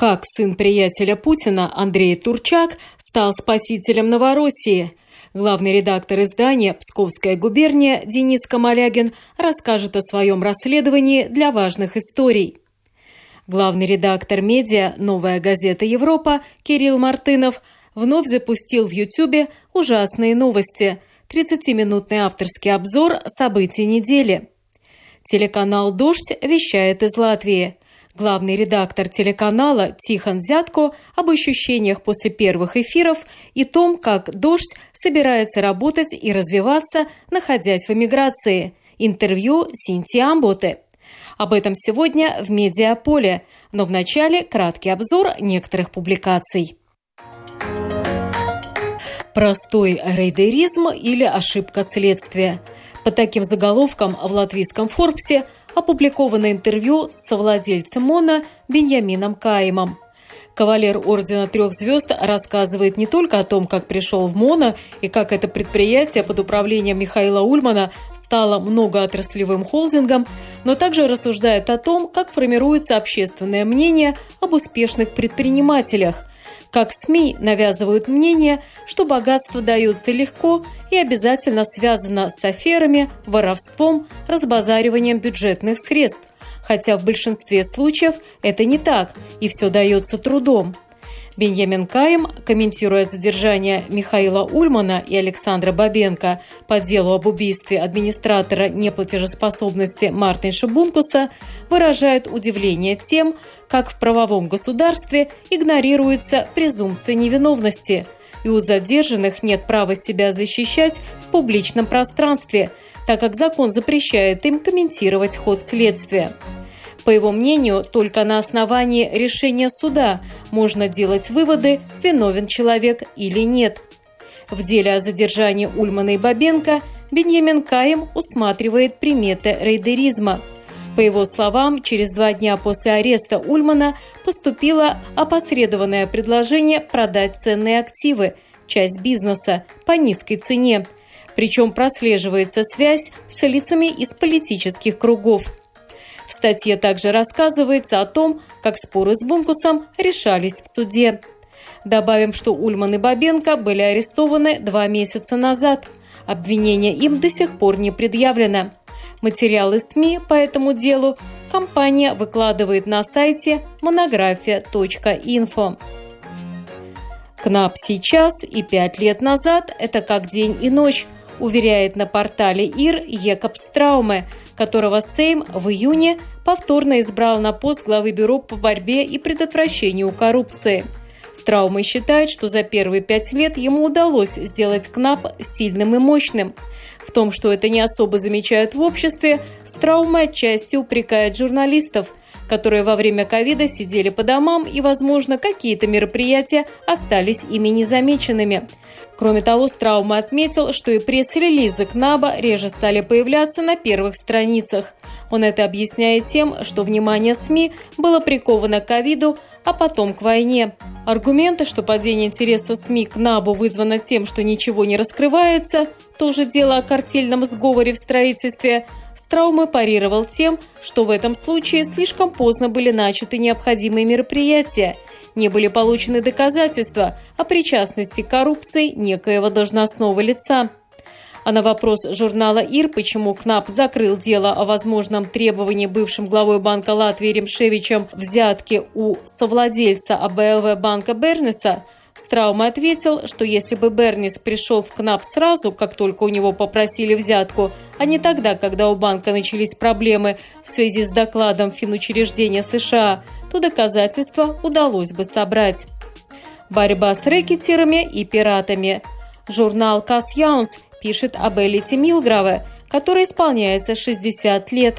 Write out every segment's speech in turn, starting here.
Как сын приятеля Путина Андрей Турчак стал спасителем Новороссии? Главный редактор издания «Псковская губерния» Денис Камалягин расскажет о своем расследовании для важных историй. Главный редактор медиа «Новая газета Европа» Кирилл Мартынов вновь запустил в Ютьюбе ужасные новости – 30-минутный авторский обзор событий недели. Телеканал «Дождь» вещает из Латвии. Главный редактор телеканала Тихон Зятко об ощущениях после первых эфиров и том, как «Дождь» собирается работать и развиваться, находясь в эмиграции. Интервью Синти Амботе. Об этом сегодня в «Медиаполе», но вначале краткий обзор некоторых публикаций. Простой рейдеризм или ошибка следствия – под таким заголовком в латвийском «Форбсе» опубликовано интервью с совладельцем МОНа Беньямином Каимом. Кавалер Ордена Трех Звезд рассказывает не только о том, как пришел в МОНа и как это предприятие под управлением Михаила Ульмана стало многоотраслевым холдингом, но также рассуждает о том, как формируется общественное мнение об успешных предпринимателях, как СМИ навязывают мнение, что богатство дается легко и обязательно связано с аферами, воровством, разбазариванием бюджетных средств. Хотя в большинстве случаев это не так, и все дается трудом. Беньямин Каем, комментируя задержание Михаила Ульмана и Александра Бабенко по делу об убийстве администратора неплатежеспособности Мартинша Бункуса, выражает удивление тем, как в правовом государстве игнорируется презумпция невиновности, и у задержанных нет права себя защищать в публичном пространстве, так как закон запрещает им комментировать ход следствия. По его мнению, только на основании решения суда можно делать выводы, виновен человек или нет. В деле о задержании Ульмана и Бабенко Беньямин Каем усматривает приметы рейдеризма. По его словам, через два дня после ареста Ульмана поступило опосредованное предложение продать ценные активы, часть бизнеса, по низкой цене. Причем прослеживается связь с лицами из политических кругов – статье также рассказывается о том, как споры с Бункусом решались в суде. Добавим, что Ульман и Бабенко были арестованы два месяца назад. Обвинение им до сих пор не предъявлено. Материалы СМИ по этому делу компания выкладывает на сайте монография.инфо. КНАП сейчас и пять лет назад – это как день и ночь, уверяет на портале ИР Екоб Страуме, которого Сейм в июне повторно избрал на пост главы Бюро по борьбе и предотвращению коррупции. Страумы считает, что за первые пять лет ему удалось сделать КНАП сильным и мощным. В том, что это не особо замечают в обществе, Страумы отчасти упрекает журналистов, которые во время ковида сидели по домам и, возможно, какие-то мероприятия остались ими незамеченными. Кроме того, Страума отметил, что и пресс-релизы КНАБа реже стали появляться на первых страницах. Он это объясняет тем, что внимание СМИ было приковано к ковиду, а потом к войне. Аргументы, что падение интереса СМИ к НАБУ вызвано тем, что ничего не раскрывается, тоже дело о картельном сговоре в строительстве – Страуме парировал тем, что в этом случае слишком поздно были начаты необходимые мероприятия, не были получены доказательства о причастности к коррупции некоего должностного лица. А на вопрос журнала «Ир», почему КНАП закрыл дело о возможном требовании бывшим главой Банка Латвии Ремшевичем взятки у совладельца АБЛВ банка Бернеса, Страум ответил, что если бы Бернис пришел в КНАП сразу, как только у него попросили взятку, а не тогда, когда у банка начались проблемы в связи с докладом финучреждения США, то доказательства удалось бы собрать. Борьба с рэкетирами и пиратами. Журнал «Кас Яунс» пишет об Элите Милграве, которой исполняется 60 лет.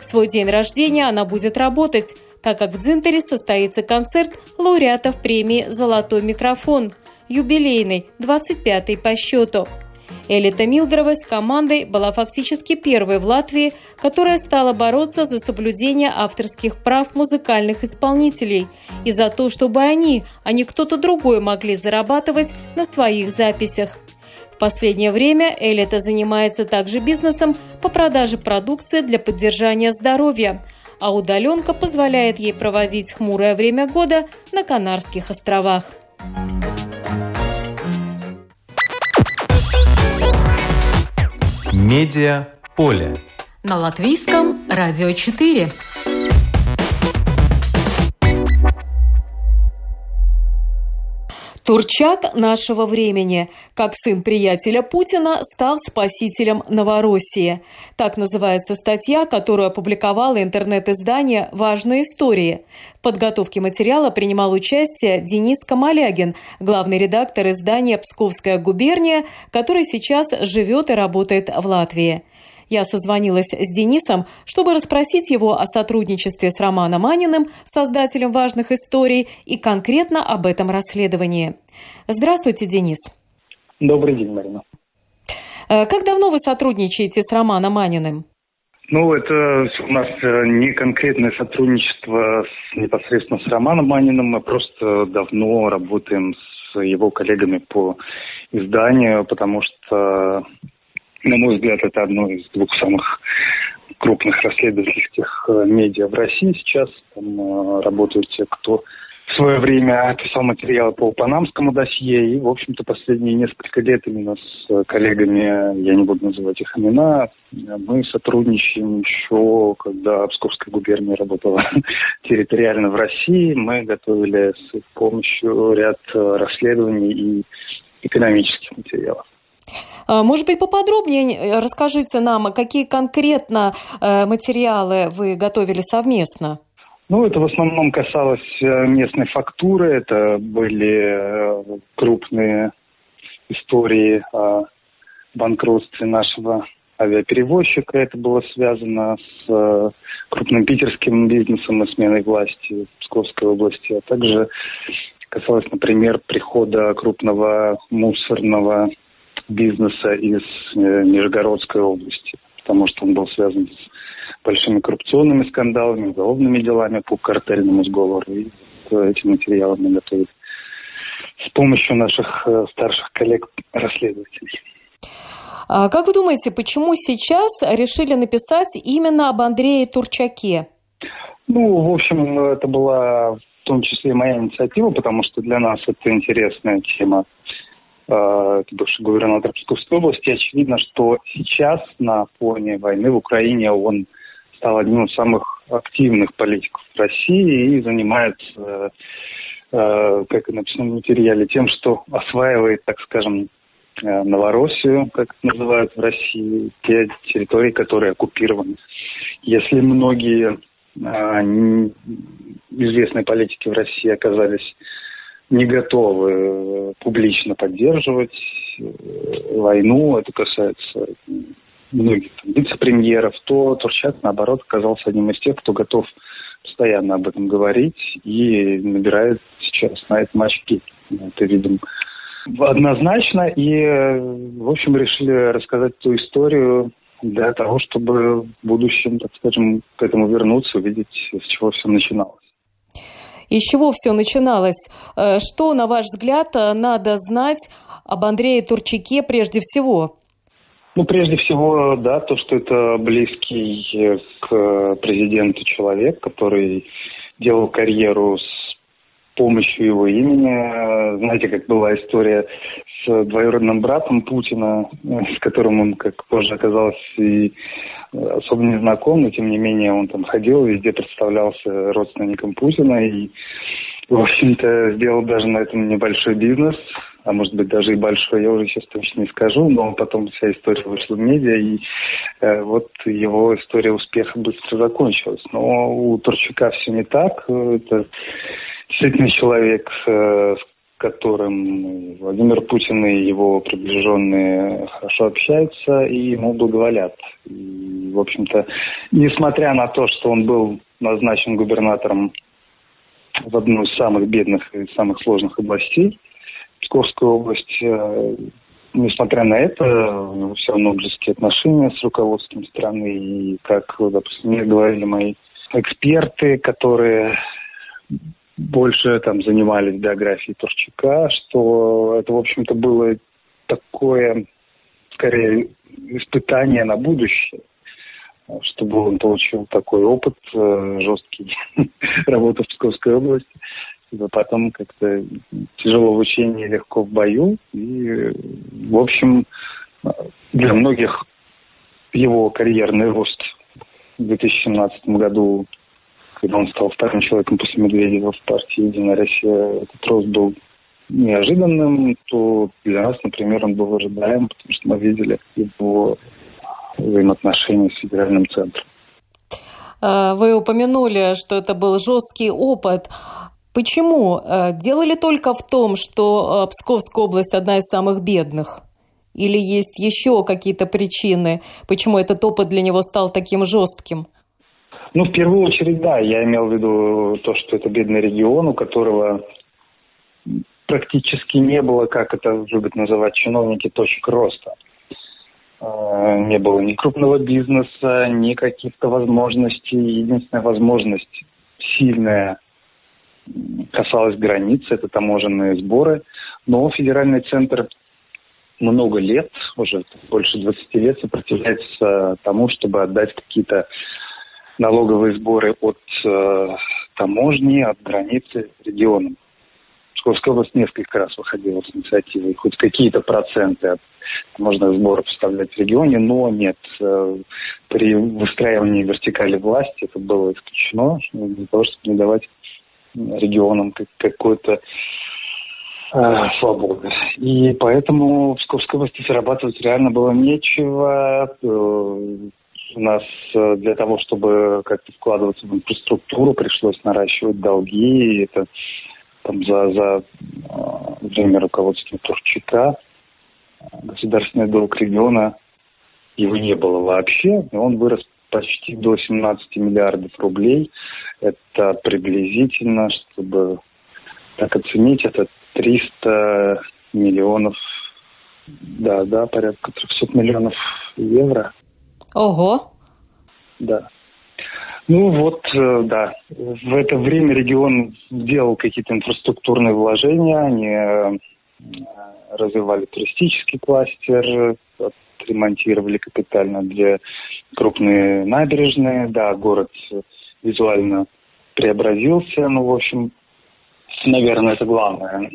В свой день рождения она будет работать, так как в Дзинтере состоится концерт лауреатов премии «Золотой микрофон». юбилейный, 25-й по счету. Элита Милдрова с командой была фактически первой в Латвии, которая стала бороться за соблюдение авторских прав музыкальных исполнителей и за то, чтобы они, а не кто-то другой могли зарабатывать на своих записях. В последнее время Элита занимается также бизнесом по продаже продукции для поддержания здоровья, а удаленка позволяет ей проводить хмурое время года на Канарских островах. Медиа поле. На латвийском радио 4. Турчак нашего времени, как сын приятеля Путина, стал спасителем Новороссии. Так называется статья, которую опубликовало интернет-издание «Важные истории». В подготовке материала принимал участие Денис Камалягин, главный редактор издания «Псковская губерния», который сейчас живет и работает в Латвии. Я созвонилась с Денисом, чтобы расспросить его о сотрудничестве с Романом Маниным, создателем важных историй, и конкретно об этом расследовании. Здравствуйте, Денис. Добрый день, Марина. Э, как давно вы сотрудничаете с Романом Маниным? Ну, это у нас э, не конкретное сотрудничество с, непосредственно с Романом Маниным, мы просто давно работаем с его коллегами по изданию, потому что на мой взгляд, это одно из двух самых крупных расследовательских э, медиа в России сейчас. Там э, работают те, кто в свое время писал материалы по панамскому досье. И, в общем-то, последние несколько лет именно с коллегами, я не буду называть их имена, мы сотрудничаем еще, когда Псковская губерния работала территориально в России. Мы готовили с их помощью ряд э, расследований и экономических материалов. А, может быть, поподробнее э, расскажите нам, какие конкретно э, материалы вы готовили совместно? Ну, это в основном касалось э, местной фактуры. Это были крупные истории о банкротстве нашего авиаперевозчика. Это было связано с крупным питерским бизнесом и сменой власти в Псковской области, а также касалось, например, прихода крупного мусорного бизнеса из э, Нижегородской области, потому что он был связан с большими коррупционными скандалами, уголовными делами по картельному сговору. И эти материалы мы готовили с помощью наших э, старших коллег-расследователей. А как вы думаете, почему сейчас решили написать именно об Андрее Турчаке? Ну, в общем, это была в том числе моя инициатива, потому что для нас это интересная тема Э, бывший губернатор Псковской области. Очевидно, что сейчас на фоне войны в Украине он стал одним из самых активных политиков России и занимается, э, как и написано в материале, тем, что осваивает, так скажем, э, Новороссию, как это называют в России, те территории, которые оккупированы. Если многие известные политики в России оказались не готовы э, публично поддерживать э, войну. Это касается многих там, вице-премьеров. То Турчак, наоборот, оказался одним из тех, кто готов постоянно об этом говорить и набирает сейчас на этом очки. Это видим однозначно. И, э, в общем, решили рассказать ту историю для того, чтобы в будущем, так скажем, к этому вернуться, увидеть, с чего все начиналось. Из чего все начиналось? Э, что, на ваш взгляд, э, надо знать об Андрее Турчаке прежде всего? Ну, прежде всего, да, то, что это близкий э, к президенту человек, который делал карьеру с помощью его имени. Знаете, как была история с двоюродным братом Путина, с которым он, как позже оказалось, и особо не знаком, но тем не менее он там ходил, везде представлялся родственником Путина и, в общем-то, сделал даже на этом небольшой бизнес, а может быть даже и большой, я уже сейчас точно не скажу, но потом вся история вышла в медиа, и э, вот его история успеха быстро закончилась. Но у Турчака все не так. Это действительно человек, э, которым Владимир Путин и его приближенные хорошо общаются и ему благоволят. И, в общем-то, несмотря на то, что он был назначен губернатором в одну из самых бедных и самых сложных областей Псковская область, э, несмотря на это, все равно близкие отношения с руководством страны. И, как, допустим, мне говорили мои эксперты, которые больше там занимались биографией Турчака, что это, в общем-то, было такое, скорее, испытание на будущее, чтобы он получил такой опыт э, жесткий работы в Псковской области, чтобы потом как-то тяжело в учении, легко в бою. И, в общем, для многих его карьерный рост в 2017 году когда он стал вторым человеком после Медведева в партии «Единая Россия», этот рост был неожиданным, то для нас, например, он был ожидаем, потому что мы видели его взаимоотношения с федеральным центром. А, вы упомянули, что это был жесткий опыт. Почему? А, дело ли только в том, что а, Псковская область одна из самых бедных? Или есть еще какие-то причины, почему этот опыт для него стал таким жестким? Ну, в первую очередь, да, я имел в виду то, что это бедный регион, у которого практически не было, как это любят называть чиновники, точек роста. А, не было ни крупного бизнеса, ни каких-то возможностей. Единственная возможность сильная касалась границы, это таможенные сборы. Но федеральный центр много лет, уже больше 20 лет сопротивляется тому, чтобы отдать какие-то налоговые сборы от э, таможни, от границы регионам. Псковская область несколько раз выходила с инициативой, хоть какие-то проценты от таможенных сборов вставлять в регионе, но нет. Э, при выстраивании вертикали власти это было исключено для того, чтобы не давать регионам какой-то э, свободы. И поэтому в Псковской области зарабатывать реально было нечего. Э, у нас э, для того, чтобы как-то вкладываться в инфраструктуру, пришлось наращивать долги. И это там за, за э, время руководства Турчака государственный долг региона его не было вообще, и он вырос почти до 17 миллиардов рублей. Это приблизительно, чтобы так оценить, это 300 миллионов, да, да, порядка 300 миллионов евро. Ого. Да. Ну вот, э, да. В это время регион сделал какие-то инфраструктурные вложения, они э, развивали туристический кластер, ремонтировали капитально для крупные набережные. Да, город визуально преобразился. Ну, в общем, наверное, это главное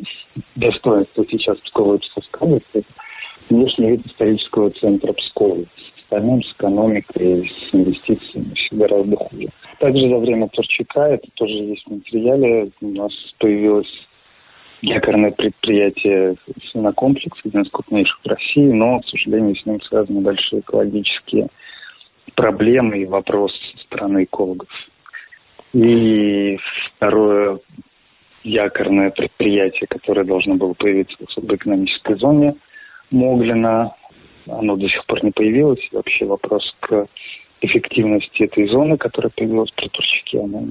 достоинство сейчас Пскова и Псковской области. Внешний вид исторического центра Пскова остальным с экономикой, с инвестициями все гораздо хуже. Также за время Торчака, это тоже есть в материале, у нас появилось якорное предприятие свинокомплекс, один из крупнейших в России, но, к сожалению, с ним связаны большие экологические проблемы и вопрос со стороны экологов. И второе якорное предприятие, которое должно было появиться в особой экономической зоне Моглина, оно до сих пор не появилось. Вообще вопрос к эффективности этой зоны, которая появилась при Турчаке, она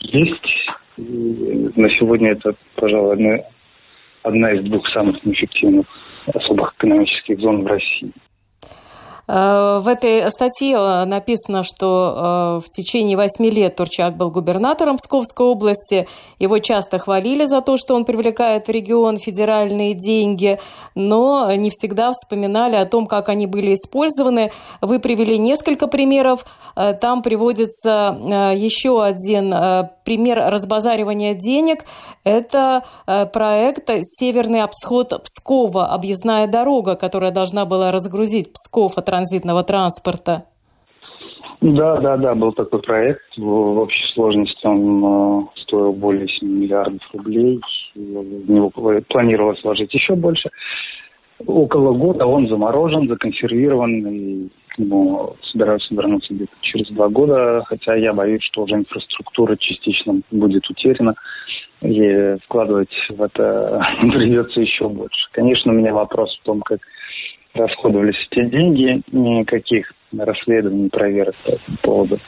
есть. И на сегодня это, пожалуй, одна, одна из двух самых неэффективных особых экономических зон в России. Э, в этой статье э, написано, что э, в течение восьми лет Турчак был губернатором Псковской области. Его часто хвалили за то, что он привлекает в регион федеральные деньги, но не всегда вспоминали о том, как они были использованы. Вы привели несколько примеров. Там приводится еще один пример разбазаривания денег. Это проект «Северный обсход Пскова», объездная дорога, которая должна была разгрузить Псков от транзитного транспорта. Да, да, да, был такой проект. В, общей сложности он э, стоил более 7 миллиардов рублей. В него планировалось вложить еще больше. Около года он заморожен, законсервирован, и к нему собираются вернуться где-то через два года, хотя я боюсь, что уже инфраструктура частично будет утеряна, и вкладывать в это придется еще больше. Конечно, у меня вопрос в том, как расходовались эти деньги, никаких расследований, проверок по этому поводу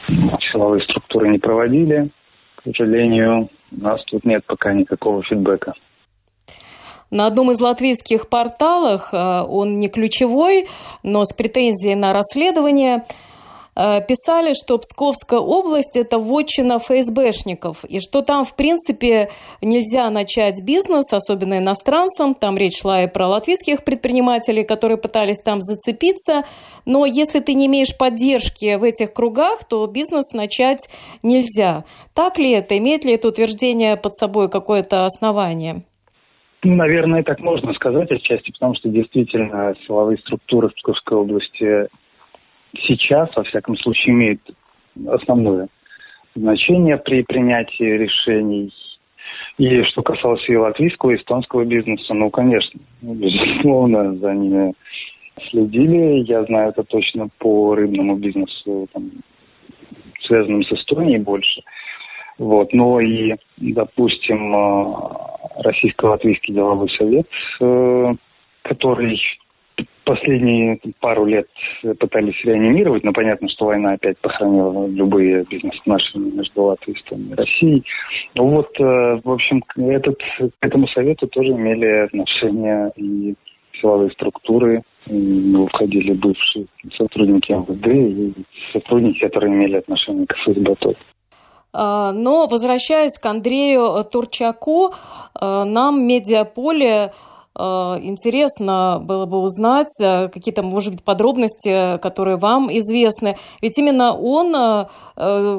силовые структуры не проводили. К сожалению, у нас тут нет пока никакого фидбэка. На одном из латвийских порталов, он не ключевой, но с претензией на расследование, Э, писали, что Псковская область – это вотчина ФСБшников, и что там, в принципе, нельзя начать бизнес, особенно иностранцам. Там речь шла и про латвийских предпринимателей, которые пытались там зацепиться. Но если ты не имеешь поддержки в этих кругах, то бизнес начать нельзя. Так ли это? Имеет ли это утверждение под собой какое-то основание? Ну, наверное, так можно сказать отчасти, потому что действительно силовые структуры в Псковской области сейчас, во всяком случае, имеет основное значение при принятии решений. И что касалось и латвийского, и эстонского бизнеса, ну, конечно, безусловно, за ними следили. Я знаю это точно по рыбному бизнесу, там, связанному с Эстонией больше. Вот. Но и, допустим, э, Российско-Латвийский деловой совет, э, который последние пару лет пытались реанимировать, но понятно, что война опять похоронила любые бизнес-отношения между Латвией, Эстонией и Россией. Ну вот, э, в общем, этот, к этому совету тоже имели отношение и силовые структуры, в него входили бывшие сотрудники МВД и сотрудники, которые имели отношение к ФСБ а, но, возвращаясь к Андрею Турчаку, э, нам медиаполе интересно было бы узнать э, какие-то, может быть, подробности, которые вам известны. Ведь именно он э,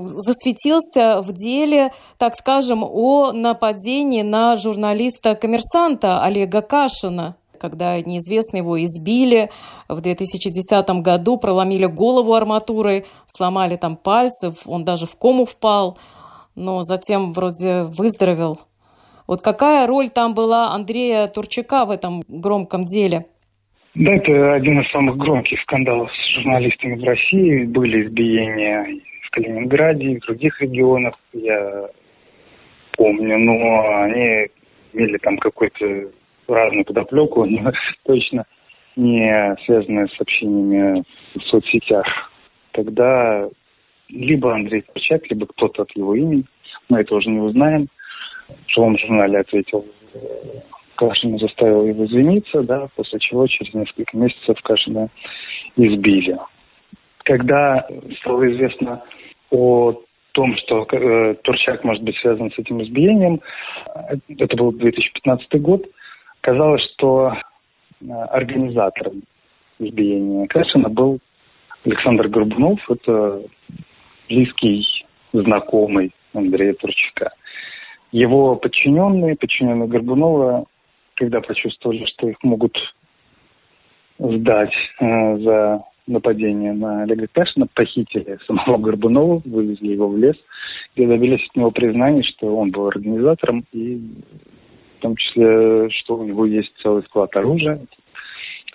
засветился в деле, так скажем, о нападении на журналиста-коммерсанта Олега Кашина когда неизвестные его избили в 2010 году, проломили голову арматурой, сломали там пальцы, он даже в кому впал, но затем вроде выздоровел. Вот какая роль там была Андрея Турчака в этом громком деле? Да, это один из самых громких скандалов с журналистами в России. Были избиения в Калининграде и в других регионах, я помню, но они имели там какой-то разную подоплеку, но точно не связанные с сообщениями в соцсетях. Тогда либо Андрей Турчак, либо кто-то от его имени, мы это уже не узнаем, в живом журнале ответил э, Кашина заставил его извиниться, да, после чего через несколько месяцев Кашина избили. Когда стало известно о том, что э, Турчак может быть связан с этим избиением, э, это был 2015 год, казалось, что э, организатором избиения Кашина был Александр Горбунов, это близкий знакомый Андрея Турчака. Его подчиненные, подчиненные Горбунова, когда почувствовали, что их могут сдать э, за нападение на Олега Кашина, похитили самого Горбунова, вывезли его в лес, где добились от него признания, что он был организатором, и в том числе, что у него есть целый склад оружия.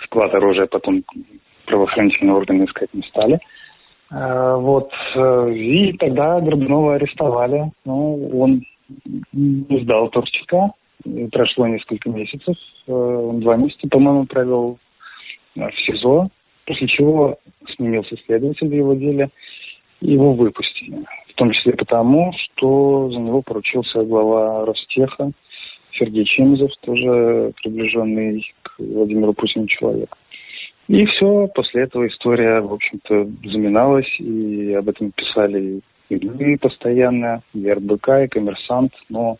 Склад оружия потом правоохранительные органы искать не стали. Э, вот. Э, и тогда Горбунова арестовали. Ну, он не сдал Торчака. Прошло несколько месяцев. Э, он два месяца, по-моему, провел э, в СИЗО, после чего сменился следователь в его деле, его выпустили. В том числе потому, что за него поручился глава Ростеха Сергей Чемизов, тоже приближенный к Владимиру Путину человек. И все, после этого история, в общем-то, заминалась, и об этом писали и постоянно, и РБК, и коммерсант, но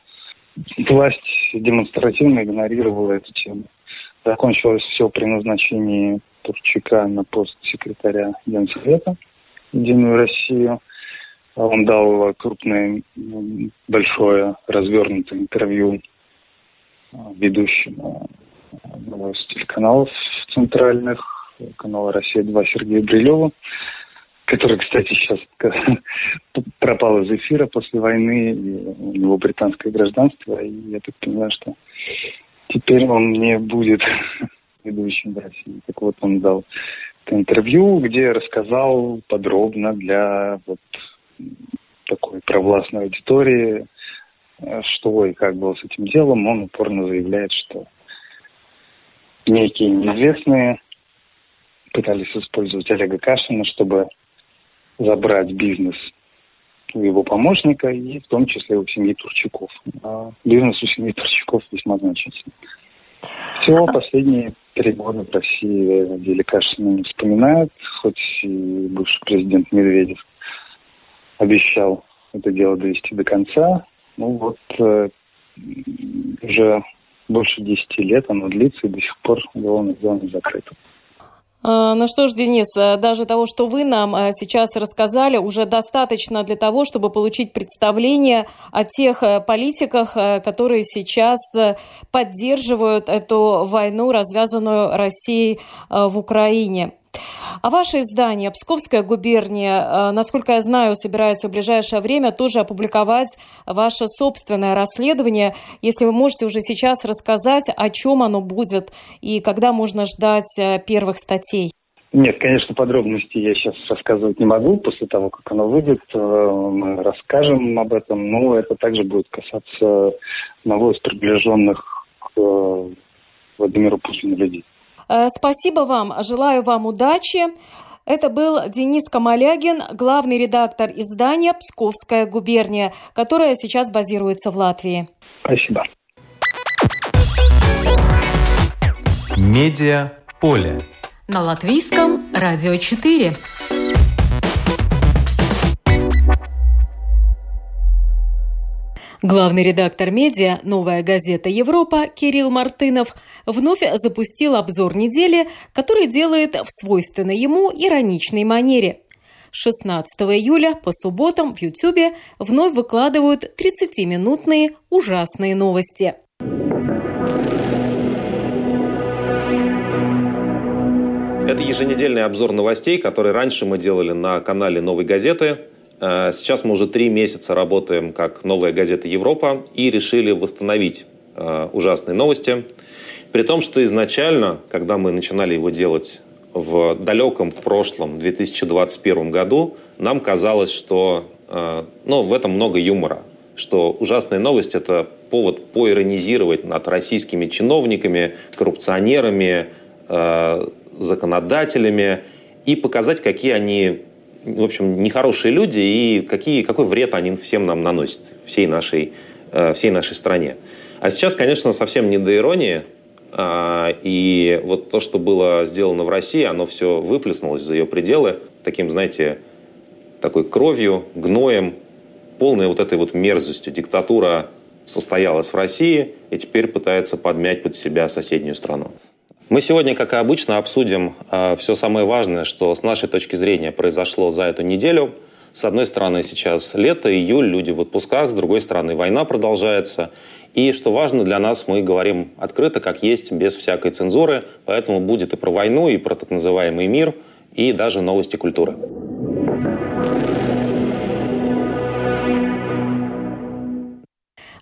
власть демонстративно игнорировала эту тему. Закончилось все при назначении Турчака на пост секретаря Генсовета Единую Россию. Он дал крупное, большое, развернутое интервью ведущему одного из телеканалов центральных, канала «Россия-2» Сергею Брилеву который, кстати, сейчас пропал из эфира после войны, у него британское гражданство, и я так понимаю, что теперь он не будет ведущим в России. Так вот, он дал интервью, где рассказал подробно для вот такой провластной аудитории, что и как было с этим делом. Он упорно заявляет, что некие неизвестные пытались использовать Олега Кашина, чтобы забрать бизнес у его помощника и в том числе у семьи Турчаков. А бизнес у семьи Турчаков весьма значительный. Все, последние три года в России Дели Кашина не вспоминают, хоть и бывший президент Медведев обещал это дело довести до конца. Ну вот э, уже больше десяти лет оно длится, и до сих пор уголовное дело не закрыто. А, ну что ж, Денис, э, даже того, что вы нам э, сейчас рассказали, уже достаточно для того, чтобы получить представление о тех э, политиках, которые сейчас поддерживают эту войну, развязанную Россией в Украине. А ваше издание «Псковская губерния», э, насколько я знаю, собирается в ближайшее время тоже опубликовать ваше собственное расследование. Если вы можете уже сейчас рассказать, о чем оно будет и когда можно ждать э, первых статей. Нет, конечно, подробностей я сейчас рассказывать не могу. После того, как оно выйдет, э, мы расскажем об этом. Но это также будет касаться одного из приближенных к Владимиру Путину людей. Э, спасибо вам, желаю вам удачи. Это был Денис Камалягин, главный редактор издания «Псковская губерния», которая сейчас базируется в Латвии. Спасибо. Медиа поле. На латвийском радио 4. Главный редактор медиа «Новая газета Европа» Кирилл Мартынов вновь запустил обзор недели, который делает в свойственной ему ироничной манере. 16 июля по субботам в Ютьюбе вновь выкладывают 30-минутные ужасные новости. Это еженедельный обзор новостей, который раньше мы делали на канале «Новой газеты». Э, сейчас мы уже три месяца работаем как новая газета «Европа» и решили восстановить э, ужасные новости. При том, что изначально, когда мы начинали его делать в далеком прошлом, 2021 году, нам казалось, что э, ну, в этом много юмора, что ужасная новость – это повод поиронизировать над российскими чиновниками, коррупционерами, законодателями и показать, какие они в общем, нехорошие люди и какие, какой вред они всем нам наносят, всей нашей, э, всей нашей стране. А сейчас, конечно, совсем не до иронии. А, и вот то, что было сделано в России, оно все выплеснулось за ее пределы таким, знаете, такой кровью, гноем, полной вот этой вот мерзостью. Диктатура состоялась в России и теперь пытается подмять под себя соседнюю страну. Мы сегодня, как и обычно, обсудим а, все самое важное, что с нашей точки зрения произошло за эту неделю. С одной стороны, сейчас лето, июль, люди в отпусках, с другой стороны, война продолжается. И что важно для нас, мы говорим открыто, как есть, без всякой цензуры, поэтому будет и про войну, и про так называемый мир, и даже новости культуры.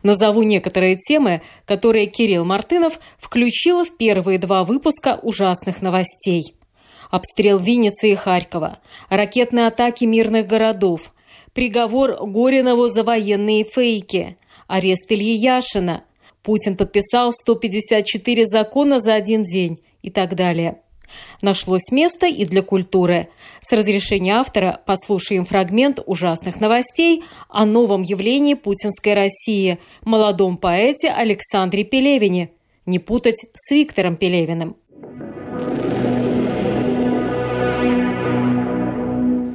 Назову некоторые темы, которые Кирилл Мартынов включил в первые два выпуска ужасных новостей. Обстрел Винницы и Харькова, ракетные атаки мирных городов, приговор Горинову за военные фейки, арест Ильи Яшина, Путин подписал 154 закона за один день и так далее. Нашлось место и для культуры. С разрешения автора послушаем фрагмент ужасных новостей о новом явлении путинской России, молодом поэте Александре Пелевине. Не путать с Виктором Пелевиным.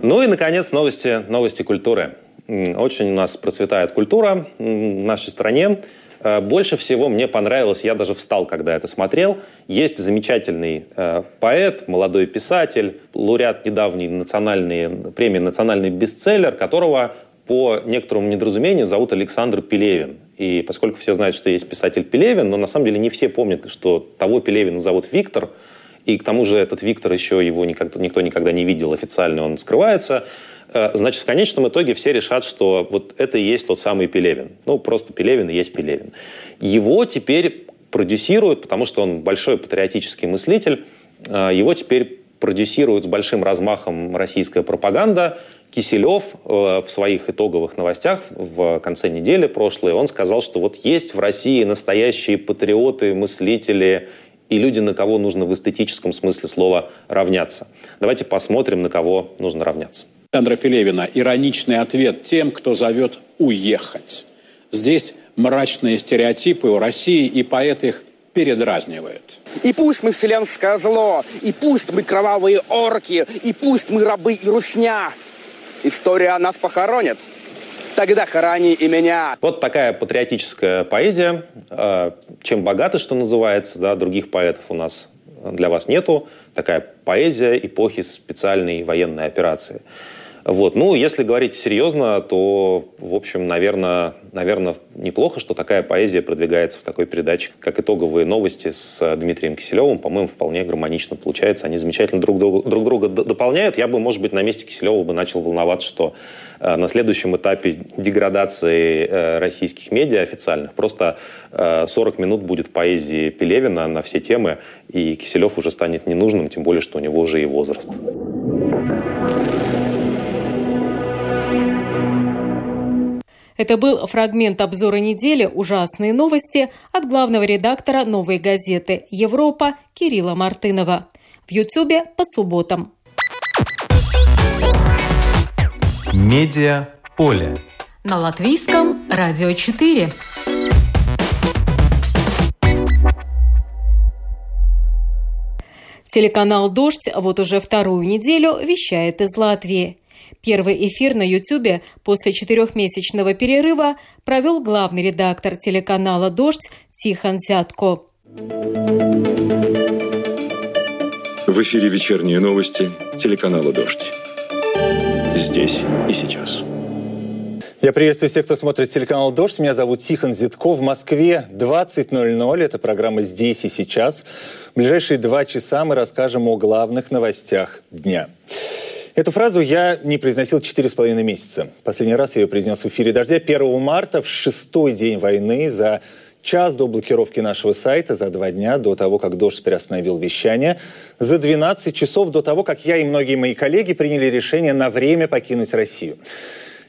Ну и, наконец, новости, новости культуры. Очень у нас процветает культура в нашей стране. Э, больше всего мне понравилось, я даже встал, когда это смотрел, есть замечательный э, поэт, молодой писатель, лауреат недавней национальной премии «Национальный бестселлер», которого по некоторому недоразумению зовут Александр Пелевин. И поскольку все знают, что есть писатель Пелевин, но на самом деле не все помнят, что того Пелевина зовут Виктор, и к тому же этот Виктор еще его никогда, никто никогда не видел официально, он скрывается. Э, значит, в конечном итоге все решат, что вот это и есть тот самый Пелевин. Ну, просто Пелевин и есть Пелевин. Его теперь продюсируют, потому что он большой патриотический мыслитель, э, его теперь продюсирует с большим размахом российская пропаганда. Киселев э, в своих итоговых новостях в конце недели прошлой, он сказал, что вот есть в России настоящие патриоты, мыслители и люди, на кого нужно в эстетическом смысле слова равняться. Давайте посмотрим, на кого нужно равняться. Александра Пелевина ироничный ответ тем, кто зовет уехать. Здесь мрачные стереотипы о России, и поэт их передразнивает. И пусть мы вселенское зло, и пусть мы кровавые орки, и пусть мы рабы и русня. История нас похоронит. Тогда храни и меня. Вот такая патриотическая поэзия. А, чем богата, что называется, да, других поэтов у нас для вас нету. Такая поэзия эпохи специальной военной операции. Вот. Ну, если говорить серьезно, то, в общем, наверное, наверное, неплохо, что такая поэзия продвигается в такой передаче, как итоговые новости с Дмитрием Киселевым. По-моему, вполне гармонично получается. Они замечательно друг друга, друг друга дополняют. Я бы, может быть, на месте Киселева бы начал волноваться, что э, на следующем этапе деградации э, российских медиа официальных просто э, 40 минут будет поэзии Пелевина на все темы, и Киселев уже станет ненужным, тем более, что у него уже и возраст. Это был фрагмент обзора недели «Ужасные новости» от главного редактора «Новой газеты Европа» Кирилла Мартынова. В Ютьюбе по субботам. Медиа поле. На латвийском радио 4. Телеканал «Дождь» вот уже вторую неделю вещает из Латвии. Первый эфир на Ютубе после четырехмесячного перерыва провел главный редактор телеканала «Дождь» Тихон Зятко. В эфире вечерние новости телеканала «Дождь». Здесь и сейчас. Я приветствую всех, кто смотрит телеканал «Дождь». Меня зовут Тихон Зитко. В Москве 20.00. Это программа «Здесь и сейчас». В ближайшие два часа мы расскажем о главных новостях дня. Эту фразу я не произносил четыре с половиной месяца. Последний раз я ее произнес в эфире «Дождя» 1 марта, в шестой день войны, за час до блокировки нашего сайта, за два дня до того, как «Дождь» приостановил вещание, за 12 часов до того, как я и многие мои коллеги приняли решение на время покинуть Россию.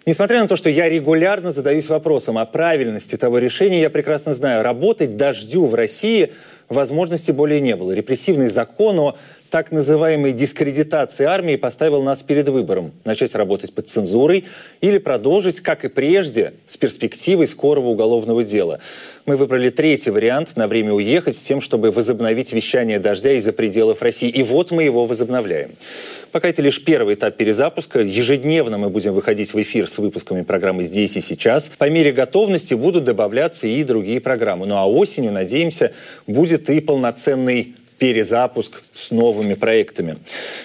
Несмотря на то, что я регулярно задаюсь вопросом о правильности того решения, я прекрасно знаю, работать дождю в России возможности более не было. Репрессивный закон о так называемой дискредитации армии поставил нас перед выбором – начать работать под цензурой или продолжить, как и прежде, с перспективой скорого уголовного дела. Мы выбрали третий вариант – на время уехать с тем, чтобы возобновить вещание «Дождя» из-за пределов России. И вот мы его возобновляем. Пока это лишь первый этап перезапуска. Ежедневно мы будем выходить в эфир с выпусками программы «Здесь и сейчас». По мере готовности будут добавляться и другие программы. Ну а осенью, надеемся, будет и полноценный перезапуск с новыми проектами.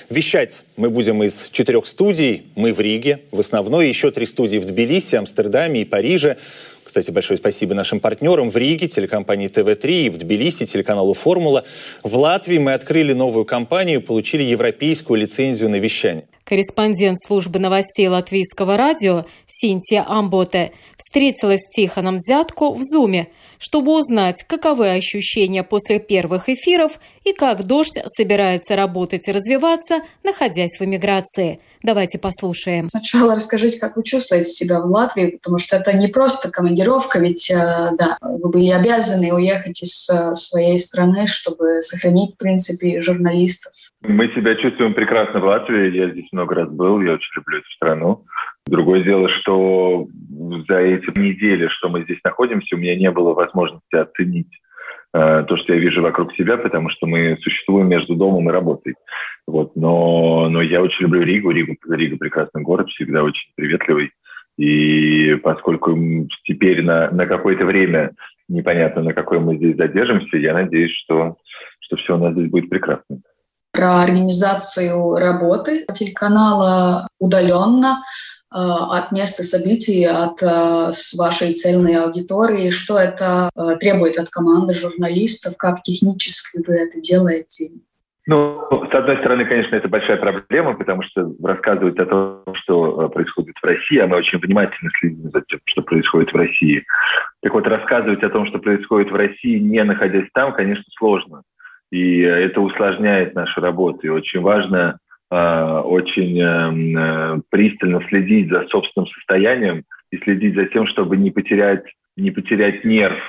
Вещать мы будем из четырех студий. Мы в Риге, в основной, еще три студии в Тбилиси, Амстердаме и Париже. Кстати, большое спасибо нашим партнерам в Риге, телекомпании ТВ-3 и в Тбилиси, телеканалу «Формула». В Латвии мы открыли новую компанию, получили европейскую лицензию на вещание. Корреспондент службы новостей латвийского радио Синтия Амботе встретилась с Тихоном Дзятко в Зуме – чтобы узнать, каковы ощущения после первых эфиров и как «Дождь» собирается работать и развиваться, находясь в эмиграции. Давайте послушаем. Сначала расскажите, как вы чувствуете себя в Латвии, потому что это не просто командировка, ведь э, да, вы были обязаны уехать из э, своей страны, чтобы сохранить, в принципе, журналистов. Мы себя чувствуем прекрасно в Латвии. Я здесь много раз был, я очень люблю эту страну. Другое дело, что за эти недели, что мы здесь находимся, у меня не было возможности оценить э, то, что я вижу вокруг себя, потому что мы существуем между домом и работой. Вот. Но, но я очень люблю Ригу. Ригу. Рига прекрасный город, всегда очень приветливый. И поскольку теперь на, на какое-то время непонятно, на какое мы здесь задержимся, я надеюсь, что, что все у нас здесь будет прекрасно. Про организацию работы телеканала удаленно от места событий, от э, вашей цельной аудитории, что это э, требует от команды журналистов, как технически вы это делаете? Ну, с одной стороны, конечно, это большая проблема, потому что рассказывать о том, что происходит в России, а мы очень внимательно следим за тем, что происходит в России. Так вот, рассказывать о том, что происходит в России, не находясь там, конечно, сложно. И это усложняет нашу работу. И очень важно Э, очень эм, э, пристально следить за собственным состоянием и следить за тем, чтобы не потерять, не потерять нерв,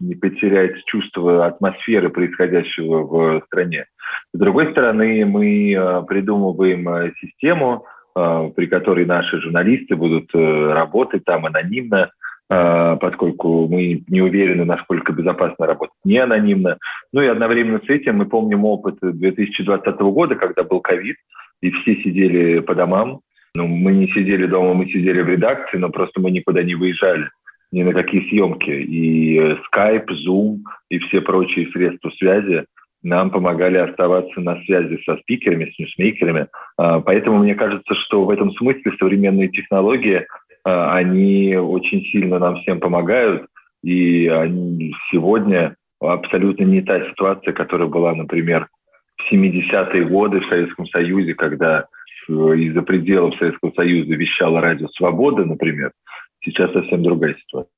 не потерять чувство атмосферы происходящего в стране. С другой стороны, мы э, придумываем систему, при которой наши журналисты будут работать там анонимно, поскольку мы не уверены, насколько безопасно работать не анонимно. Ну и одновременно с этим мы помним опыт 2020 года, когда был ковид, и все сидели по домам. Ну, мы не сидели дома, мы сидели в редакции, но просто мы никуда не выезжали ни на какие съемки. И э, Skype, Zoom и все прочие средства связи нам помогали оставаться на связи со спикерами, с ньюсмейкерами. А, поэтому мне кажется, что в этом смысле современные технологии а, они очень сильно нам всем помогают, и они сегодня абсолютно не та ситуация, которая была, например, в 70-е годы в Советском Союзе, когда из-за пределов Советского Союза вещало радио «Свобода», например. Сейчас совсем другая ситуация.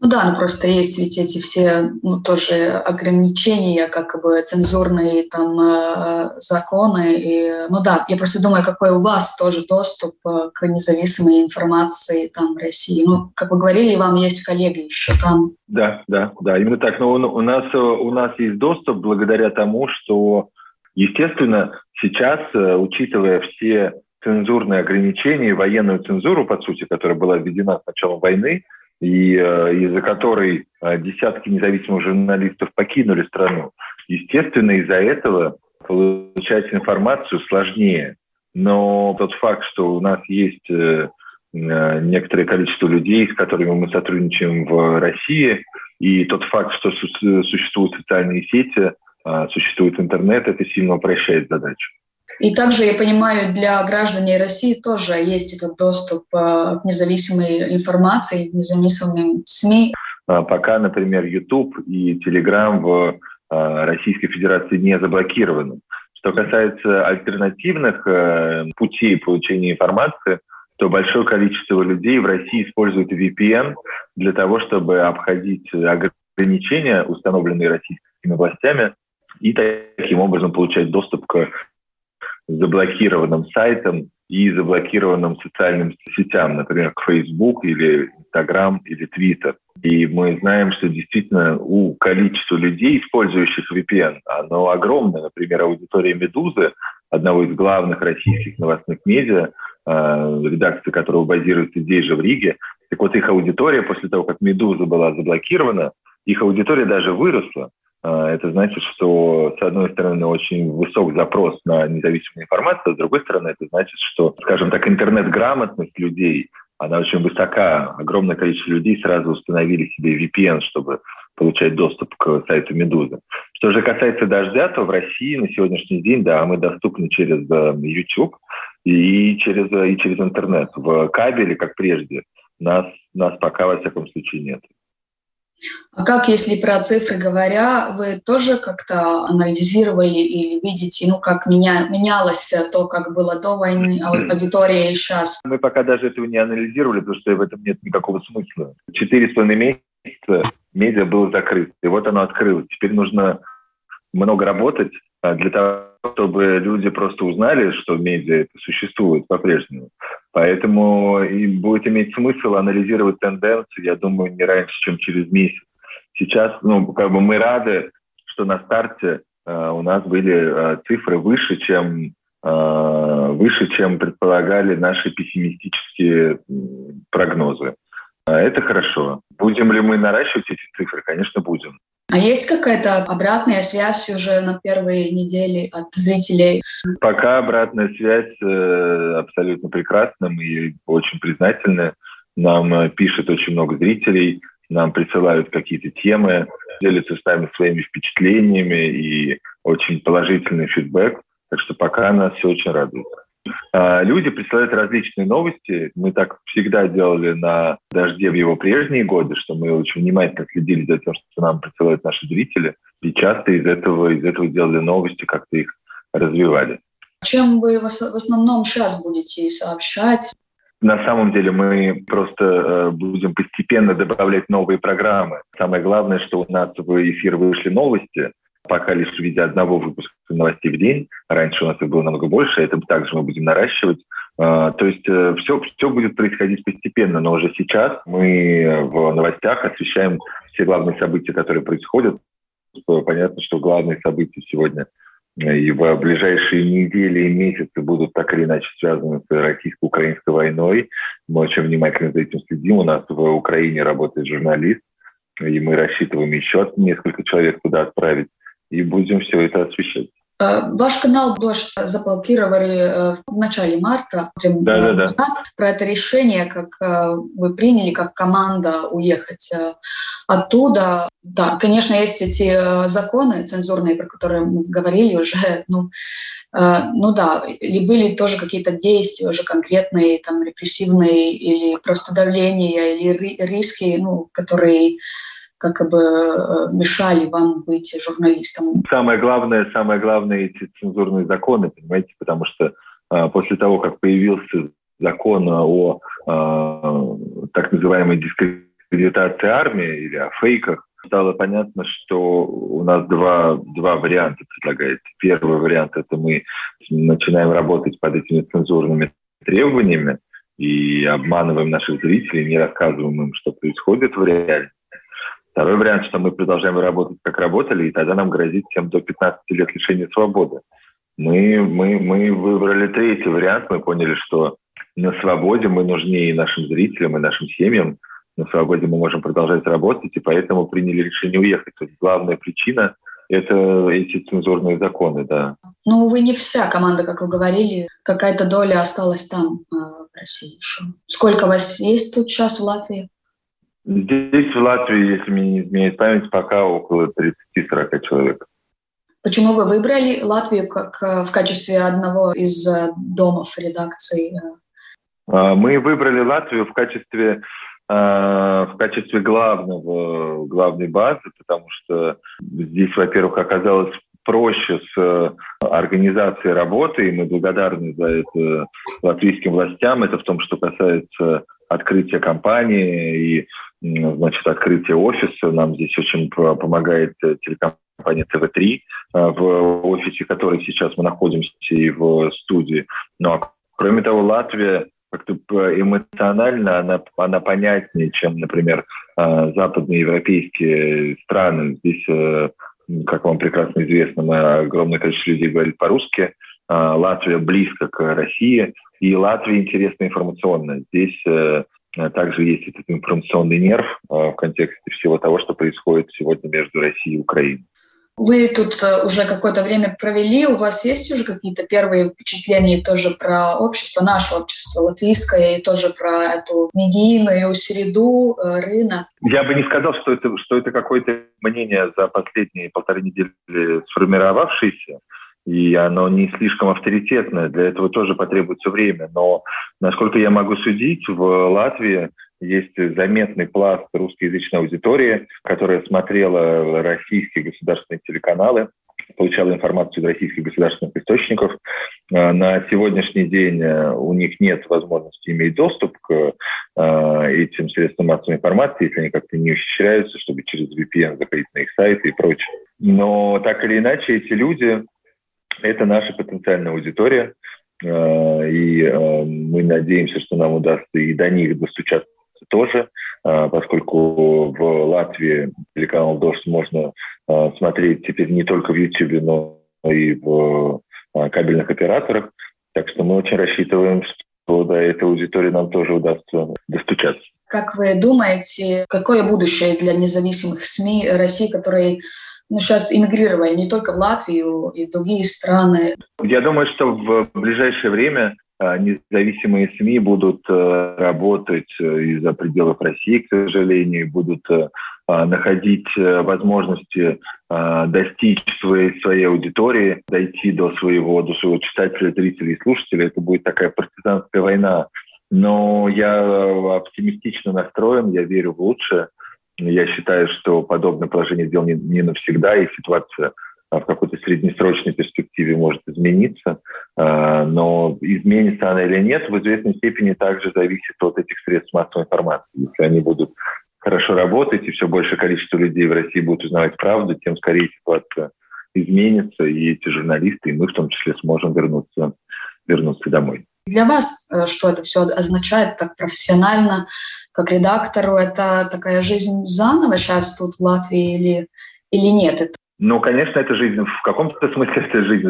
Ну да, ну просто есть ведь эти все ну, тоже ограничения, как бы цензурные там э, законы. И, ну да, я просто думаю, какой у вас тоже доступ э, к независимой информации там в России. Ну, как вы говорили, вам есть коллеги еще там. Да, да, да, именно так. Но у нас, у нас есть доступ благодаря тому, что, естественно, сейчас, э, учитывая все цензурные ограничения, военную цензуру, по сути, которая была введена с начала войны, и э, из-за которой э, десятки независимых журналистов покинули страну. Естественно, из-за этого получать информацию сложнее. Но тот факт, что у нас есть э, некоторое количество людей, с которыми мы сотрудничаем в России, и тот факт, что су- существуют социальные сети, э, существует интернет, это сильно упрощает задачу. И также, я понимаю, для граждан России тоже есть этот доступ э, к независимой информации, к независимым СМИ. А пока, например, YouTube и Telegram в э, Российской Федерации не заблокированы. Что касается альтернативных э, путей получения информации, то большое количество людей в России используют VPN для того, чтобы обходить ограничения, установленные российскими властями, и таким образом получать доступ к заблокированным сайтам и заблокированным социальным сетям, например, Facebook или Instagram или Twitter. И мы знаем, что действительно у количества людей, использующих VPN, оно огромное. Например, аудитория «Медузы», одного из главных российских новостных медиа, э, редакция которого базируется здесь же, в Риге. Так вот, их аудитория после того, как «Медуза» была заблокирована, их аудитория даже выросла. А, это значит, что, с одной стороны, очень высок запрос на независимую информацию, а с другой стороны, это значит, что, скажем так, интернет-грамотность людей, она очень высока. Огромное количество людей сразу установили себе VPN, чтобы получать доступ к сайту «Медузы». Что же касается «Дождя», то в России на сегодняшний день, да, мы доступны через э, YouTube и через, и через интернет. В кабеле, как прежде, нас, нас пока, во всяком случае, нет. А как, если про цифры говоря, вы тоже как-то анализировали или видите, ну, как меня, менялось то, как было до войны, а аудитория и сейчас? Мы пока даже этого не анализировали, потому что в этом нет никакого смысла. Четыре с половиной месяца медиа было закрыто, и вот оно открылось. Теперь нужно много работать а, для того, чтобы люди просто узнали, что медиа это существует по-прежнему. Поэтому и будет иметь смысл анализировать тенденции, я думаю, не раньше, чем через месяц. Сейчас, ну, как бы мы рады, что на старте э, у нас были э, цифры выше, чем э, выше, чем предполагали наши пессимистические прогнозы. Это хорошо. Будем ли мы наращивать эти цифры? Конечно, будем. А есть какая-то обратная связь уже на первые недели от зрителей? Пока обратная связь э, абсолютно прекрасна. Мы очень признательны. Нам э, пишет очень много зрителей, нам присылают какие-то темы, делятся с нами своими впечатлениями и очень положительный фидбэк. Так что пока нас все очень радует. А, люди присылают различные новости. Мы так всегда делали на «Дожде» в его прежние годы, что мы очень внимательно следили за тем, что нам присылают наши зрители. И часто из этого, из этого делали новости, как-то их развивали. Чем вы в основном сейчас будете сообщать? На самом деле мы просто э, будем постепенно добавлять новые программы. Самое главное, что у нас в эфир вышли новости – пока лишь в виде одного выпуска новостей в день. Раньше у нас их было намного больше, это также мы будем наращивать. А, то есть все, э, все будет происходить постепенно, но уже сейчас мы в новостях освещаем все главные события, которые происходят. Понятно, что главные события сегодня и в ближайшие недели и месяцы будут так или иначе связаны с российско-украинской войной. Мы очень внимательно за этим следим. У нас в Украине работает журналист, и мы рассчитываем еще несколько человек туда отправить, и будем все это освещать. Э, ваш канал «Дождь» заблокировали э, в начале марта. Да, да, да. Про это решение, как э, вы приняли, как команда уехать оттуда. Да, конечно, есть эти законы цензурные, про которые мы говорили уже. Ну, ну да, или были тоже какие-то действия уже конкретные, там, репрессивные, или просто давление, или риски, ну, которые как бы э, мешали вам быть журналистом? Самое главное, самое главное эти цензурные законы, понимаете, потому что э, после того, как появился закон о э, так называемой дискредитации армии или о фейках, стало понятно, что у нас два, два варианта предлагается. Первый вариант – это мы начинаем работать под этими цензурными требованиями и обманываем наших зрителей, не рассказываем им, что происходит в реальности. Второй вариант, что мы продолжаем работать, как работали, и тогда нам грозит всем до 15 лет лишения свободы. Мы, мы, мы выбрали третий вариант. Мы поняли, что на свободе мы нужнее нашим зрителям, и нашим семьям. На свободе мы можем продолжать работать, и поэтому приняли решение уехать. То есть главная причина – это эти цензурные законы, да. Ну, вы не вся команда, как вы говорили. Какая-то доля осталась там, э, в России еще. Сколько вас есть тут сейчас в Латвии? Здесь, в Латвии, если мне не изменяет память, пока около 30-40 человек. Почему вы выбрали Латвию как э, в качестве одного из э, домов редакции? А, мы выбрали Латвию в качестве э, в качестве главного, главной базы, потому что здесь, во-первых, оказалось проще с организацией работы, и мы благодарны за это латвийским властям. Это в том, что касается открытия компании и значит, открытие офиса. Нам здесь очень помогает э, телекомпания ТВ-3, э, в офисе которой сейчас мы находимся и в студии. Ну а кроме того, Латвия как-то эмоционально она, она понятнее, чем, например, э, западные европейские страны. Здесь, как вам прекрасно известно, мы огромное количество людей говорит по-русски. Латвия близко к России, и Латвия интересна информационно. Здесь Э, также есть этот информационный нерв э, в контексте всего того, что происходит сегодня между Россией и Украиной. Вы тут э, уже какое-то время провели, у вас есть уже какие-то первые впечатления тоже про общество, наше общество латвийское, и тоже про эту медийную среду, рынок? Я бы не сказал, что это, что это какое-то мнение за последние полторы недели сформировавшееся и оно не слишком авторитетное. Для этого тоже потребуется время. Но, насколько я могу судить, в Латвии есть заметный пласт русскоязычной аудитории, которая смотрела российские государственные телеканалы, получала информацию из российских государственных источников. А, на сегодняшний день э, у них нет возможности иметь доступ к э, этим средствам массовой информации, если они как-то не ухищряются, чтобы через VPN заходить на их сайты и прочее. Но так или иначе, эти люди это наша потенциальная аудитория, э, и э, мы надеемся, что нам удастся и до них достучаться тоже, э, поскольку в Латвии телеканал «Дождь» можно смотреть теперь не только в YouTube, но и в кабельных операторах. Так что мы очень рассчитываем, что до этой аудитории нам тоже удастся достучаться. Как вы думаете, какое будущее для независимых СМИ России, которые ну, сейчас иммигрировали не только в Латвию, и в другие страны. Я думаю, что в ближайшее время а, независимые СМИ будут э, работать э, из-за пределов России, к сожалению, будут э, а, находить возможности а, достичь своей, своей аудитории, дойти до своего, до своего читателя, зрителя и слушателя. Это будет такая партизанская война. Но я оптимистично настроен, я верю в лучшее. Я считаю, что подобное положение дел не, не навсегда, и ситуация а, в какой-то среднесрочной перспективе может измениться, а, но изменится она или нет, в известной степени также зависит от этих средств массовой информации. Если они будут хорошо работать, и все большее количество людей в России будут узнавать правду, тем скорее ситуация изменится, и эти журналисты, и мы в том числе сможем вернуться, вернуться домой. Для вас э, что это все означает так профессионально, как редактору? Это такая жизнь заново сейчас тут в Латвии или, или нет? Это Ну, конечно, это жизнь, в каком-то смысле это жизнь,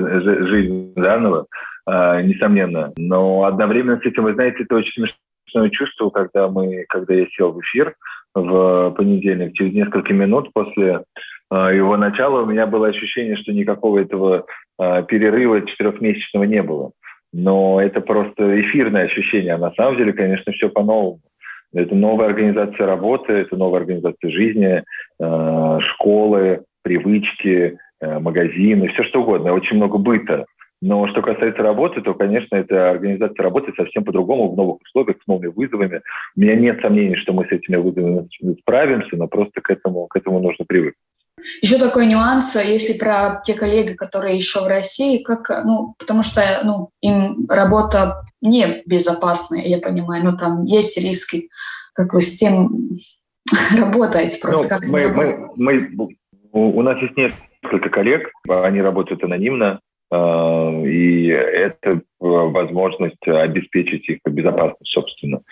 жизнь заново, э, несомненно. Но одновременно с этим, вы знаете, это очень смешное чувство, когда, мы, когда я сел в эфир в понедельник, через несколько минут после э, его начала у меня было ощущение, что никакого этого э, перерыва четырехмесячного не было. Но это просто эфирное ощущение, а на самом деле, конечно, все по-новому. Это новая организация работы, это новая организация жизни, э, школы, привычки, э, магазины, все что угодно, очень много быта. Но что касается работы, то, конечно, эта организация работы совсем по-другому, в новых условиях, с новыми вызовами. У меня нет сомнений, что мы с этими вызовами справимся, но просто к этому, к этому нужно привыкнуть. Еще такой нюанс, если про те коллеги, которые еще в России, как, ну, потому что ну, им работа не безопасная, я понимаю, но там есть риски, как вы с тем работаете просто. Ну, как мы, мы, мы, у нас есть несколько коллег, они работают анонимно, а, и это возможность обеспечить их безопасность, собственно.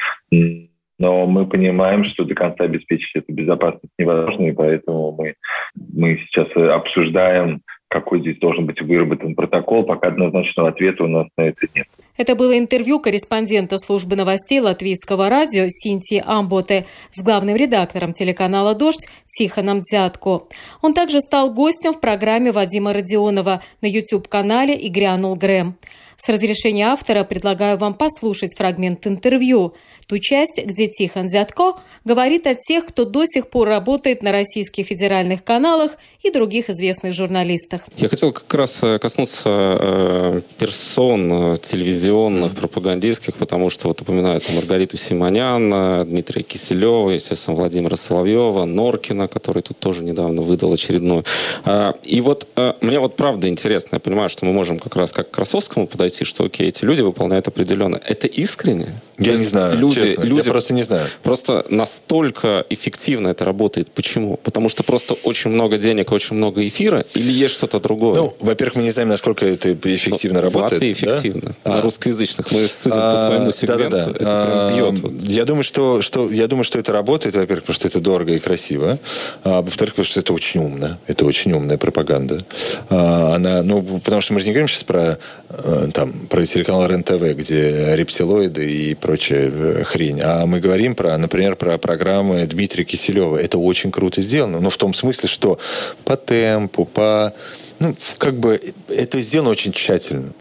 Но мы понимаем, что до конца обеспечить эту безопасность невозможно, и поэтому мы, мы сейчас обсуждаем, какой здесь должен быть выработан протокол, пока однозначного ответа у нас на это нет. Это было интервью корреспондента службы новостей Латвийского радио Синтии Амботе с главным редактором телеканала «Дождь» Тихоном Дзятко. Он также стал гостем в программе Вадима Родионова на YouTube-канале «И грянул Грэм». С разрешения автора предлагаю вам послушать фрагмент интервью – ту часть, где Тихон Зятко говорит о тех, кто до сих пор работает на российских федеральных каналах и других известных журналистах. Я хотел как раз э, коснуться э, персон э, телевизионных, пропагандистских, потому что вот упоминают Маргариту Симонян, Дмитрия Киселева, естественно, Владимира Соловьева, Норкина, который тут тоже недавно выдал очередную. Э, и вот мне вот правда интересно, я понимаю, что мы можем как раз как к Красовскому подойти, что окей, эти люди выполняют определенно. Это искренне? Я не знаю. Люди люди, люди я просто не знаю. Просто настолько эффективно это работает. Почему? Потому что просто очень много денег, очень много эфира, или есть что-то другое? Ну, во-первых, мы не знаем, насколько это эффективно ну, работает. В Латвии эффективно. Да? На а. русскоязычных. Мы судим а, по своему сегменту. Да, да, да. Это а, бьет. Вот. Я думаю, что, что, я думаю, что это работает, во-первых, потому что это дорого и красиво. А, во-вторых, потому что это очень умно. Это очень умная пропаганда. А, она, ну, потому что мы же не говорим сейчас про, э, там, про телеканал РЕН-ТВ, где рептилоиды и прочая э, хрень. А мы говорим про, например, про программы Дмитрия Киселева. Это очень круто сделано. Но в том смысле, что по темпу, по ну, как бы это сделано очень тщательно.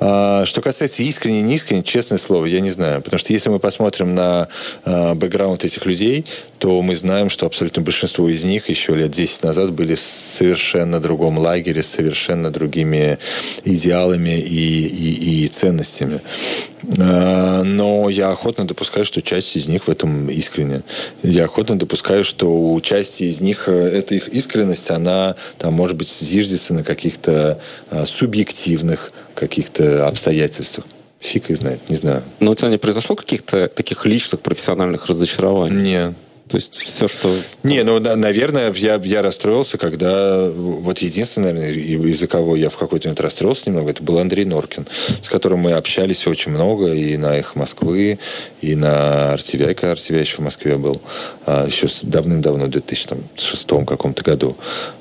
А, что касается искренне, не искренне, честное слово, я не знаю. Потому что если мы посмотрим на а, бэкграунд этих людей, то мы знаем, что абсолютно большинство из них еще лет 10 назад были в совершенно другом лагере, с совершенно другими идеалами и, и, и ценностями. А, но я охотно допускаю, что часть из них в этом искренне. Я охотно допускаю, что у части из них э, эта их искренность, она там, может быть, зиждется на каких-то а, субъективных каких-то обстоятельствах. Фиг и знает, не знаю. Но у тебя не произошло каких-то таких личных профессиональных разочарований? Нет. То есть все, что... Не, ну, наверное, я, я расстроился, когда... Вот единственное, наверное, из-за кого я в какой-то момент расстроился немного, это был Андрей Норкин, с которым мы общались очень много и на их Москвы, и на RTVI, когда RTVI еще в Москве был, а, еще давным-давно, в 2006 каком-то году.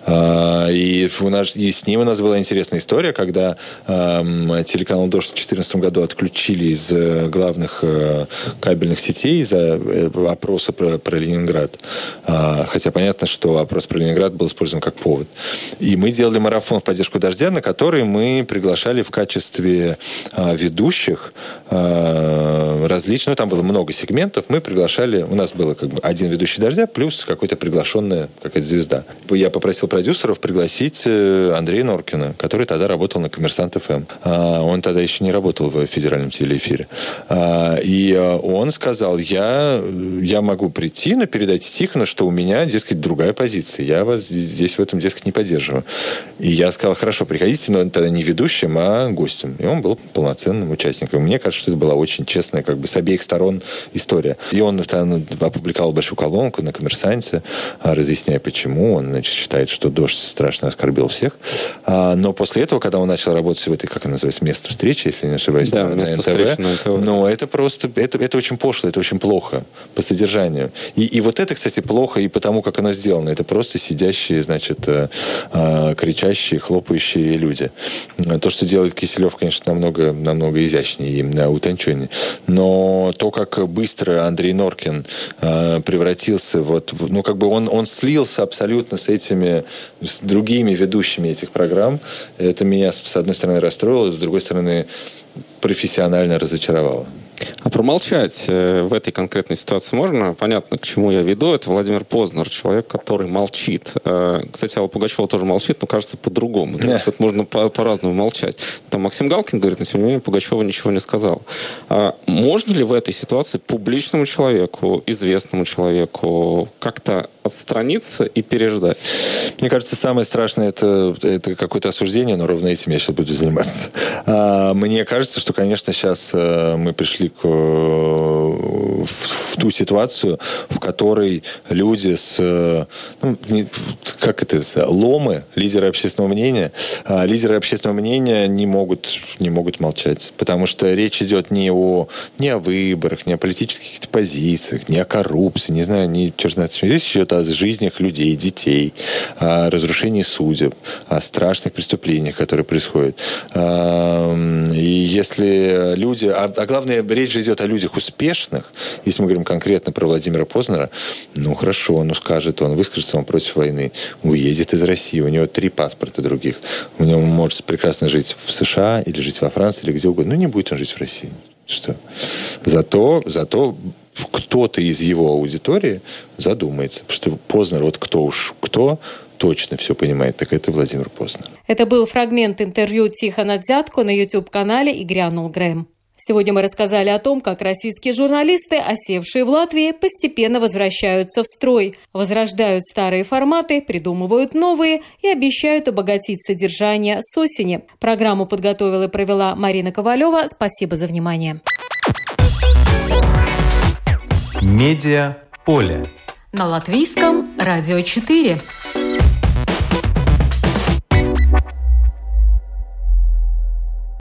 А, и, у нас, и с ним у нас была интересная история, когда телеканал «Дождь» в 2014 году отключили из э, главных э, кабельных сетей из-за э, опроса про, про Ленинград Ленинград. А, хотя понятно, что вопрос про Ленинград был использован как повод. И мы делали марафон в поддержку «Дождя», на который мы приглашали в качестве а, ведущих а, различных, ну, там было много сегментов, мы приглашали, у нас было как бы один ведущий «Дождя» плюс какой-то приглашенная какая-то звезда. Я попросил продюсеров пригласить э, Андрея Норкина, который тогда работал на «Коммерсант ФМ». Он тогда еще не работал в федеральном телеэфире. И он сказал, я, я могу прийти, но передайте Тихону, что у меня, дескать, другая позиция. Я вас здесь в этом, дескать, не поддерживаю. И я сказал, хорошо, приходите, но тогда не ведущим, а гостем. И он был полноценным участником. Мне кажется, что это была очень честная, как бы с обеих сторон история. И он там, опубликовал большую колонку на «Коммерсанте», а, разъясняя, почему. Он значит, считает, что «Дождь» страшно оскорбил всех. А, но после этого, когда он начал работать в этой, как она называется, место встречи, если не ошибаюсь, да, на, место НТВ, встречи на НТВ. Но это просто, это, это очень пошло, это очень плохо по содержанию. И, и вот это, кстати, плохо и потому, как оно сделано. Это просто сидящие, значит, э, э, кричащие, хлопающие люди. То, что делает Киселев, конечно, намного, намного изящнее и э, утонченнее. Но то, как быстро Андрей Норкин превратился вот, ну, как бы он, он слился абсолютно с этими, с другими ведущими этих программ, это меня, с одной стороны, расстроило, с другой стороны, профессионально разочаровало. А промолчать э, в этой конкретной ситуации можно? Понятно, к чему я веду. Это Владимир Познер, человек, который молчит. Э, кстати, Алла Пугачева тоже молчит, но кажется по-другому. Да. Вот можно по- по-разному молчать. Там Максим Галкин говорит, но тем не менее Пугачева ничего не сказал. А можно ли в этой ситуации публичному человеку, известному человеку как-то отстраниться и переждать? Мне кажется, самое страшное это, это какое-то осуждение, но ровно этим я сейчас буду заниматься. А, мне кажется, что, конечно, сейчас э, мы пришли к, в, в ту ситуацию, в которой люди с, ну, не, как это, ломы, лидеры общественного мнения, а лидеры общественного мнения не могут, не могут молчать. Потому что речь идет не о, не о выборах, не о политических позициях, не о коррупции, не знаю, не черт знает, речь идет о жизнях людей, детей, о разрушении судеб, о страшных преступлениях, которые происходят. И если люди... А, а главное, речь же идет о людях успешных. Если мы говорим конкретно про Владимира Познера, ну хорошо, он скажет, он выскажется, он против войны, уедет из России, у него три паспорта других. У него может прекрасно жить в США или жить во Франции или где угодно. Ну не будет он жить в России. Что? Зато, зато кто-то из его аудитории задумается. Потому что Познер, вот кто уж кто, точно все понимает, так это Владимир Познер. Это был фрагмент интервью Тихона Дзятко на YouTube-канале «И грянул Грэм». Сегодня мы рассказали о том, как российские журналисты, осевшие в Латвии, постепенно возвращаются в строй, возрождают старые форматы, придумывают новые и обещают обогатить содержание с осени. Программу подготовила и провела Марина Ковалева. Спасибо за внимание. Медиа поле. На латвийском радио 4.